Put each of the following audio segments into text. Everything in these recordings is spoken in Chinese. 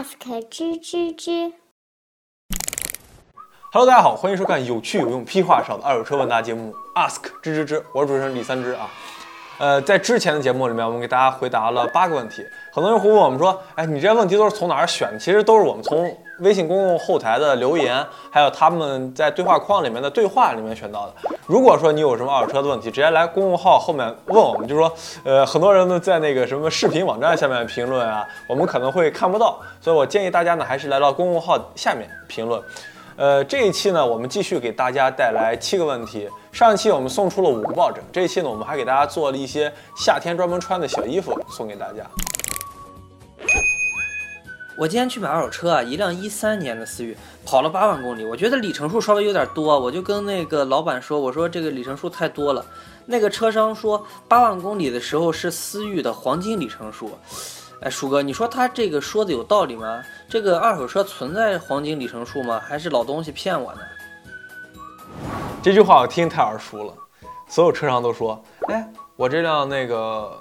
ask 吱吱吱。Hello，大家好，欢迎收看有趣有用、屁话少的二手车问答节目 Ask 吱吱吱，我是主持人李三枝啊。呃，在之前的节目里面，我们给大家回答了八个问题。很多人会问我们说，哎，你这些问题都是从哪儿选的？其实都是我们从微信公共后台的留言，还有他们在对话框里面的对话里面选到的。如果说你有什么二手车的问题，直接来公众号后面问我们，就说，呃，很多人呢在那个什么视频网站下面评论啊，我们可能会看不到，所以我建议大家呢还是来到公众号下面评论。呃，这一期呢，我们继续给大家带来七个问题。上一期我们送出了五个抱枕，这一期呢，我们还给大家做了一些夏天专门穿的小衣服送给大家。我今天去买二手车啊，一辆一三年的思域，跑了八万公里，我觉得里程数稍微有点多，我就跟那个老板说，我说这个里程数太多了。那个车商说八万公里的时候是思域的黄金里程数。哎，鼠哥，你说他这个说的有道理吗？这个二手车存在黄金里程数吗？还是老东西骗我呢？这句话我听太耳熟了，所有车商都说，哎，我这辆那个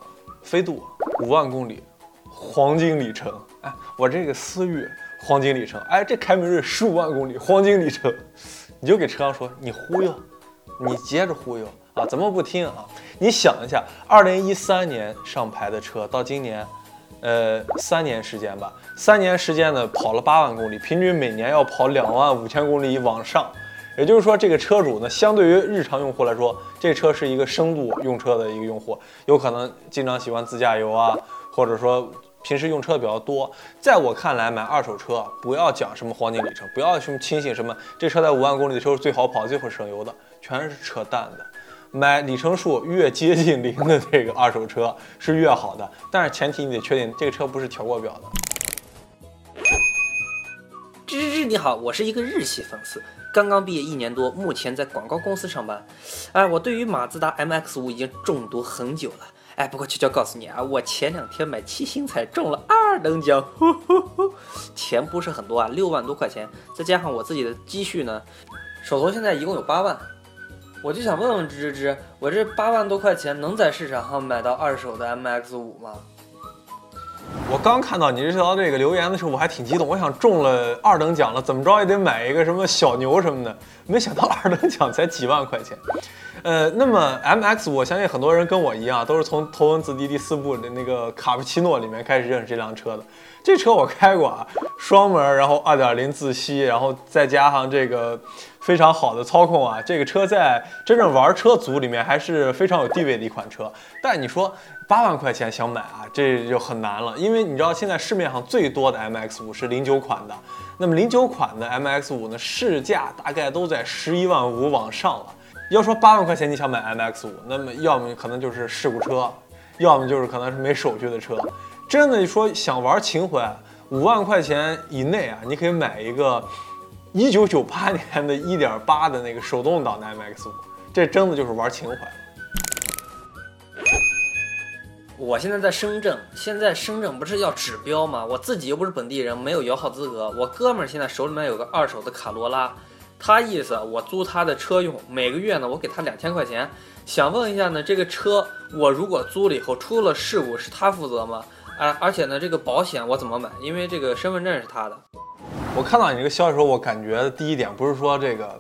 飞度五万公里，黄金里程，哎，我这个思域黄金里程，哎，这凯美瑞十五万公里黄金里程，你就给车商说你忽悠，你接着忽悠啊，怎么不听啊？你想一下，二零一三年上牌的车到今年。呃，三年时间吧，三年时间呢，跑了八万公里，平均每年要跑两万五千公里往上。也就是说，这个车主呢，相对于日常用户来说，这车是一个深度用车的一个用户，有可能经常喜欢自驾游啊，或者说平时用车比较多。在我看来，买二手车不要讲什么黄金里程，不要去轻信什么这车在五万公里的时候最好跑、最会省油的，全是扯淡的。买里程数越接近零的这个二手车是越好的，但是前提你得确定这个车不是调过表的。你好，我是一个日系粉丝，刚刚毕业一年多，目前在广告公司上班。哎，我对于马自达 MX-5 已经中毒很久了。哎，不过悄悄告诉你啊，我前两天买七星彩中了二等奖，呼呼呼，钱不是很多啊，六万多块钱，再加上我自己的积蓄呢，手头现在一共有八万。我就想问问芝芝芝，我这八万多块钱能在市场上买到二手的 MX 五吗？我刚看到你这条这个留言的时候，我还挺激动，我想中了二等奖了，怎么着也得买一个什么小牛什么的，没想到二等奖才几万块钱。呃，那么 MX 我相信很多人跟我一样，都是从《头文字 D》第四部的那个卡布奇诺里面开始认识这辆车的。这车我开过啊，双门，然后2.0自吸，然后再加上这个非常好的操控啊，这个车在真正玩车族里面还是非常有地位的一款车。但你说八万块钱想买啊，这就很难了，因为你知道现在市面上最多的 MX-5 是零九款的，那么零九款的 MX-5 呢，市价大概都在十一万五往上了。要说八万块钱你想买 MX-5，那么要么可能就是事故车，要么就是可能是没手续的车。真的说想玩情怀，五万块钱以内啊，你可以买一个一九九八年的一点八的那个手动挡的 MX-5，这真的就是玩情怀了。我现在在深圳，现在深圳不是要指标吗？我自己又不是本地人，没有摇号资格。我哥们儿现在手里面有个二手的卡罗拉，他意思我租他的车用，每个月呢我给他两千块钱。想问一下呢，这个车我如果租了以后出了事故是他负责吗？哎，而且呢这个保险我怎么买？因为这个身份证是他的。我看到你这个消息时候，我感觉第一点不是说这个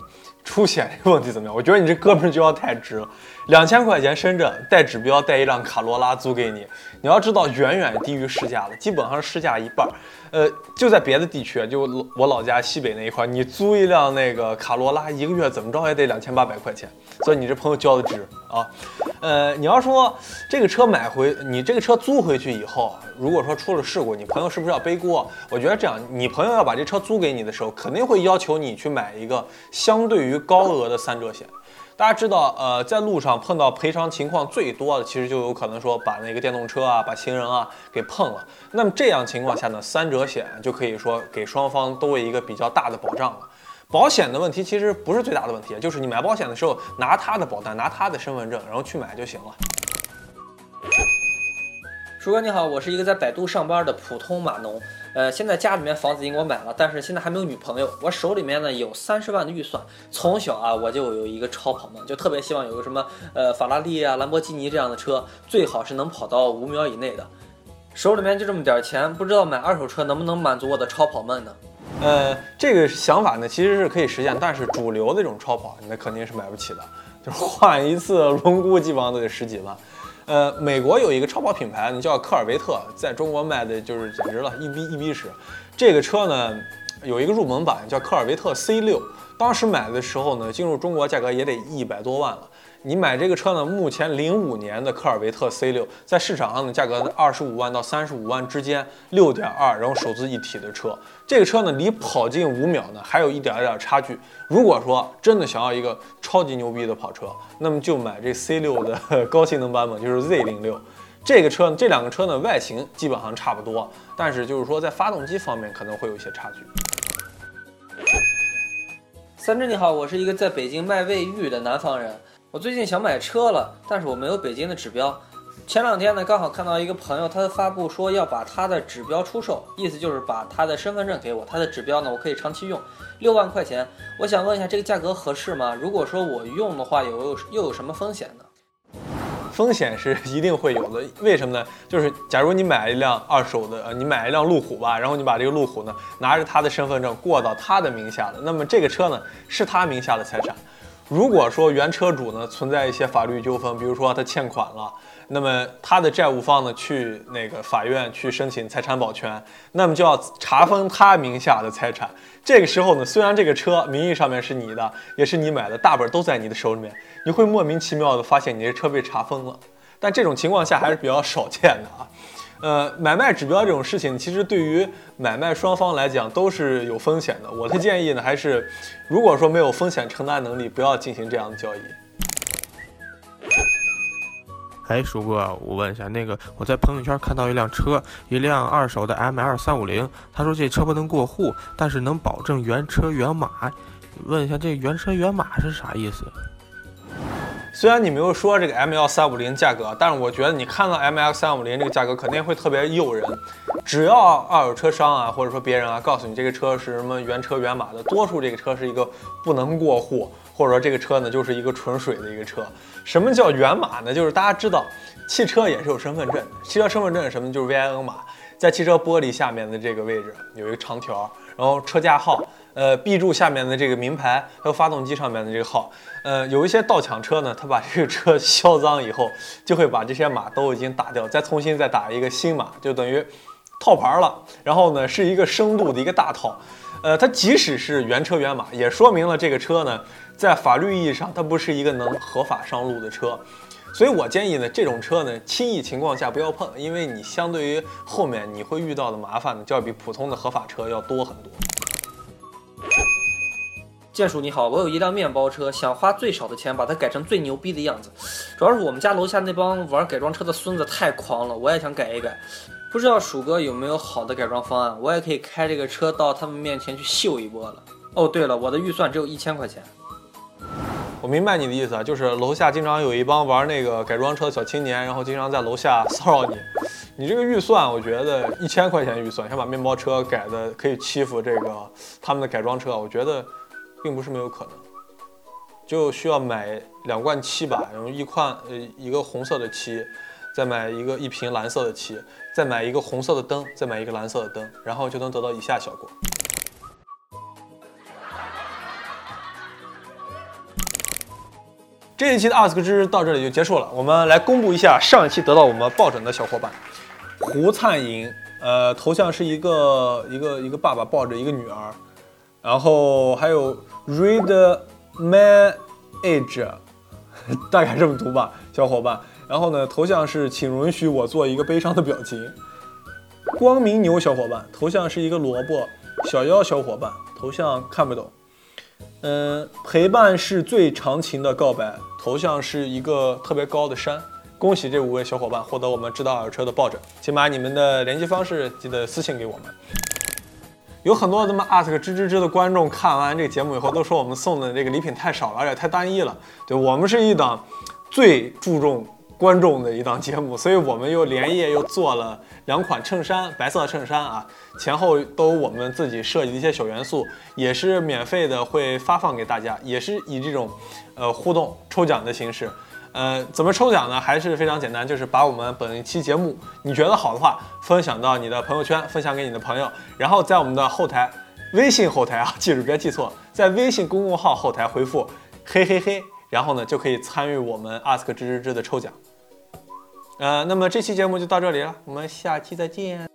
出险这个问题怎么样，我觉得你这哥们儿就要太直了，两千块钱深圳带指标带一辆卡罗拉租给你，你要知道远远低于市价了，基本上是市价一半儿。呃，就在别的地区，就我老家西北那一块，你租一辆那个卡罗拉，一个月怎么着也得两千八百块钱，所以你这朋友交的值啊。呃，你要说这个车买回，你这个车租回去以后，如果说出了事故，你朋友是不是要背锅？我觉得这样，你朋友要把这车租给你的时候，肯定会要求你去买一个相对于高额的三者险。大家知道，呃，在路上碰到赔偿情况最多的，其实就有可能说把那个电动车啊，把行人啊给碰了。那么这样情况下呢，三者险就可以说给双方都一个比较大的保障了。保险的问题其实不是最大的问题，就是你买保险的时候拿他的保单，拿他的身份证，然后去买就行了。叔哥你好，我是一个在百度上班的普通码农，呃，现在家里面房子已经给我买了，但是现在还没有女朋友。我手里面呢有三十万的预算，从小啊我就有一个超跑梦，就特别希望有个什么呃法拉利啊、兰博基尼这样的车，最好是能跑到五秒以内的。手里面就这么点钱，不知道买二手车能不能满足我的超跑梦呢？呃，这个想法呢其实是可以实现，但是主流的这种超跑，那肯定是买不起的，就是换一次轮毂基本上都得十几万。呃，美国有一个超跑品牌，呢，叫科尔维特，在中国卖的就是简直了，一逼一逼使。这个车呢，有一个入门版叫科尔维特 C 六，当时买的时候呢，进入中国价格也得一百多万了。你买这个车呢？目前零五年的科尔维特 C 六在市场上的价格在二十五万到三十五万之间，六点二，然后手自一体的车。这个车呢，离跑进五秒呢，还有一点点差距。如果说真的想要一个超级牛逼的跑车，那么就买这 C 六的高性能版本，就是 Z 零六。这个车，这两个车呢，外形基本上差不多，但是就是说在发动机方面可能会有一些差距。三只你好，我是一个在北京卖卫浴的南方人。我最近想买车了，但是我没有北京的指标。前两天呢，刚好看到一个朋友，他发布说要把他的指标出售，意思就是把他的身份证给我，他的指标呢，我可以长期用，六万块钱。我想问一下，这个价格合适吗？如果说我用的话，有又有什么风险呢？风险是一定会有的，为什么呢？就是假如你买一辆二手的，呃，你买一辆路虎吧，然后你把这个路虎呢拿着他的身份证过到他的名下了，那么这个车呢是他名下的财产。如果说原车主呢存在一些法律纠纷，比如说他欠款了，那么他的债务方呢去那个法院去申请财产保全，那么就要查封他名下的财产。这个时候呢，虽然这个车名义上面是你的，也是你买的，大本都在你的手里面，你会莫名其妙的发现你这车被查封了。但这种情况下还是比较少见的啊。呃，买卖指标这种事情，其实对于买卖双方来讲都是有风险的。我的建议呢，还是如果说没有风险承担能力，不要进行这样的交易。哎，叔哥，我问一下，那个我在朋友圈看到一辆车，一辆二手的 ML 三五零，他说这车不能过户，但是能保证原车原码。问一下，这原车原码是啥意思？虽然你没有说这个 M L 三五零价格，但是我觉得你看到 M X 三五零这个价格肯定会特别诱人。只要二手车商啊，或者说别人啊，告诉你这个车是什么原车原码的，多数这个车是一个不能过户，或者说这个车呢就是一个纯水的一个车。什么叫原码呢？就是大家知道，汽车也是有身份证，汽车身份证什么？就是 V I N 码，在汽车玻璃下面的这个位置有一个长条，然后车架号。呃，B 柱下面的这个名牌，还有发动机上面的这个号，呃，有一些盗抢车呢，他把这个车销赃以后，就会把这些码都已经打掉，再重新再打一个新码，就等于套牌了。然后呢，是一个深度的一个大套。呃，它即使是原车原码，也说明了这个车呢，在法律意义上它不是一个能合法上路的车。所以我建议呢，这种车呢，轻易情况下不要碰，因为你相对于后面你会遇到的麻烦呢，就要比普通的合法车要多很多。剑叔你好，我有一辆面包车，想花最少的钱把它改成最牛逼的样子。主要是我们家楼下那帮玩改装车的孙子太狂了，我也想改一改。不知道鼠哥有没有好的改装方案，我也可以开这个车到他们面前去秀一波了。哦，对了，我的预算只有一千块钱。我明白你的意思啊，就是楼下经常有一帮玩那个改装车的小青年，然后经常在楼下 骚扰你。你这个预算，我觉得一千块钱预算想把面包车改的可以欺负这个他们的改装车，我觉得并不是没有可能。就需要买两罐漆吧，然后一罐呃一个红色的漆，再买一个一瓶蓝色的漆，再买一个红色的灯，再买一个蓝色的灯，然后就能得到以下效果。这一期的 Ask 知到这里就结束了，我们来公布一下上一期得到我们抱枕的小伙伴。胡灿莹，呃，头像是一个一个一个爸爸抱着一个女儿，然后还有 Read My Age，大概这么读吧，小伙伴。然后呢，头像是请允许我做一个悲伤的表情。光明牛小伙伴，头像是一个萝卜。小妖小伙伴，头像看不懂。嗯，陪伴是最长情的告白，头像是一个特别高的山。恭喜这五位小伙伴获得我们知道二手车的抱枕，请把你们的联系方式记得私信给我们。有很多这么 ask 吱吱吱的观众看完这个节目以后，都说我们送的这个礼品太少了，而且太单一了。对我们是一档最注重观众的一档节目所以我们又连夜又做了两款衬衫白色衬衫啊前后都我们自己设计的一些小元素也是免费的会发放给大家也是以这种呃互动抽奖的形式呃怎么抽奖呢？还是非常简单就是把我们本期节目你觉得好的话分享到你的朋友圈分享给你的朋友然后在我们的后台微信后台啊记住别记错在微信公众号后台回复嘿嘿嘿然后呢，就可以参与我们 ask 吱吱吱的抽奖。呃，那么这期节目就到这里了，我们下期再见。